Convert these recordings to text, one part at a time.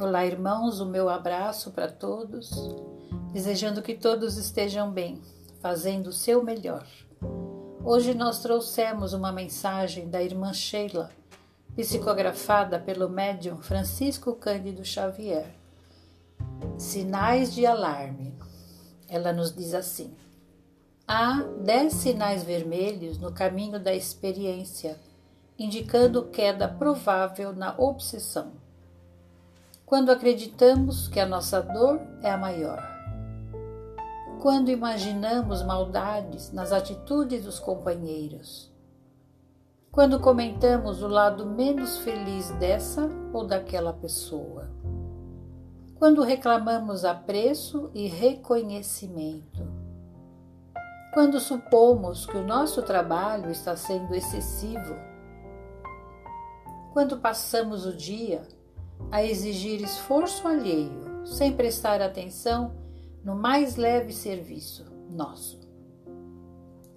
Olá, irmãos, o meu abraço para todos, desejando que todos estejam bem, fazendo o seu melhor. Hoje nós trouxemos uma mensagem da irmã Sheila, psicografada pelo médium Francisco Cândido Xavier. Sinais de alarme. Ela nos diz assim: Há dez sinais vermelhos no caminho da experiência, indicando queda provável na obsessão. Quando acreditamos que a nossa dor é a maior. Quando imaginamos maldades nas atitudes dos companheiros. Quando comentamos o lado menos feliz dessa ou daquela pessoa. Quando reclamamos apreço e reconhecimento quando supomos que o nosso trabalho está sendo excessivo, quando passamos o dia a exigir esforço alheio, sem prestar atenção no mais leve serviço nosso.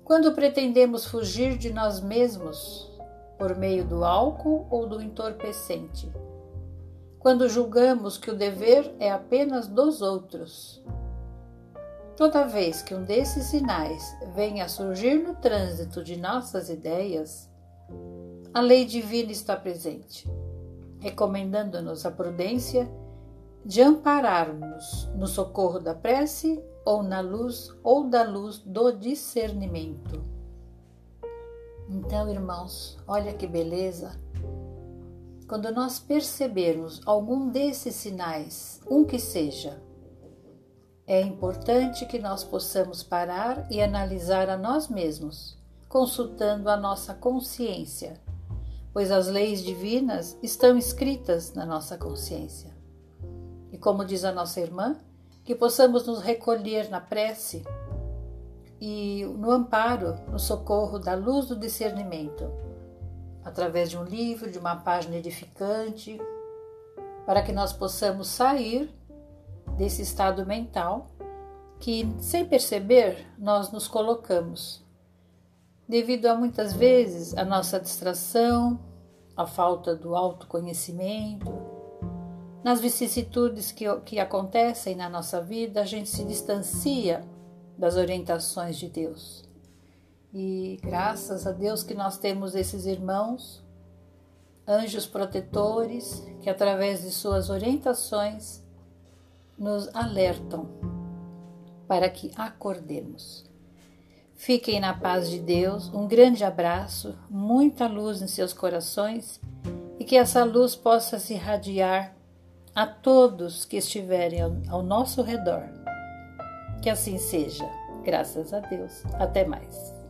Quando pretendemos fugir de nós mesmos por meio do álcool ou do entorpecente. Quando julgamos que o dever é apenas dos outros Toda vez que um desses sinais venha a surgir no trânsito de nossas ideias, a lei divina está presente, recomendando-nos a prudência de ampararmos no socorro da prece ou na luz ou da luz do discernimento. Então, irmãos, olha que beleza! Quando nós percebermos algum desses sinais, um que seja, é importante que nós possamos parar e analisar a nós mesmos, consultando a nossa consciência, pois as leis divinas estão escritas na nossa consciência. E como diz a nossa irmã, que possamos nos recolher na prece e no amparo, no socorro da luz do discernimento, através de um livro, de uma página edificante, para que nós possamos sair desse estado mental que, sem perceber, nós nos colocamos. Devido a muitas vezes a nossa distração, a falta do autoconhecimento, nas vicissitudes que, que acontecem na nossa vida, a gente se distancia das orientações de Deus. E graças a Deus que nós temos esses irmãos, anjos protetores, que através de suas orientações nos alertam para que acordemos. Fiquem na paz de Deus, um grande abraço, muita luz em seus corações e que essa luz possa se irradiar a todos que estiverem ao nosso redor. Que assim seja, graças a Deus. Até mais.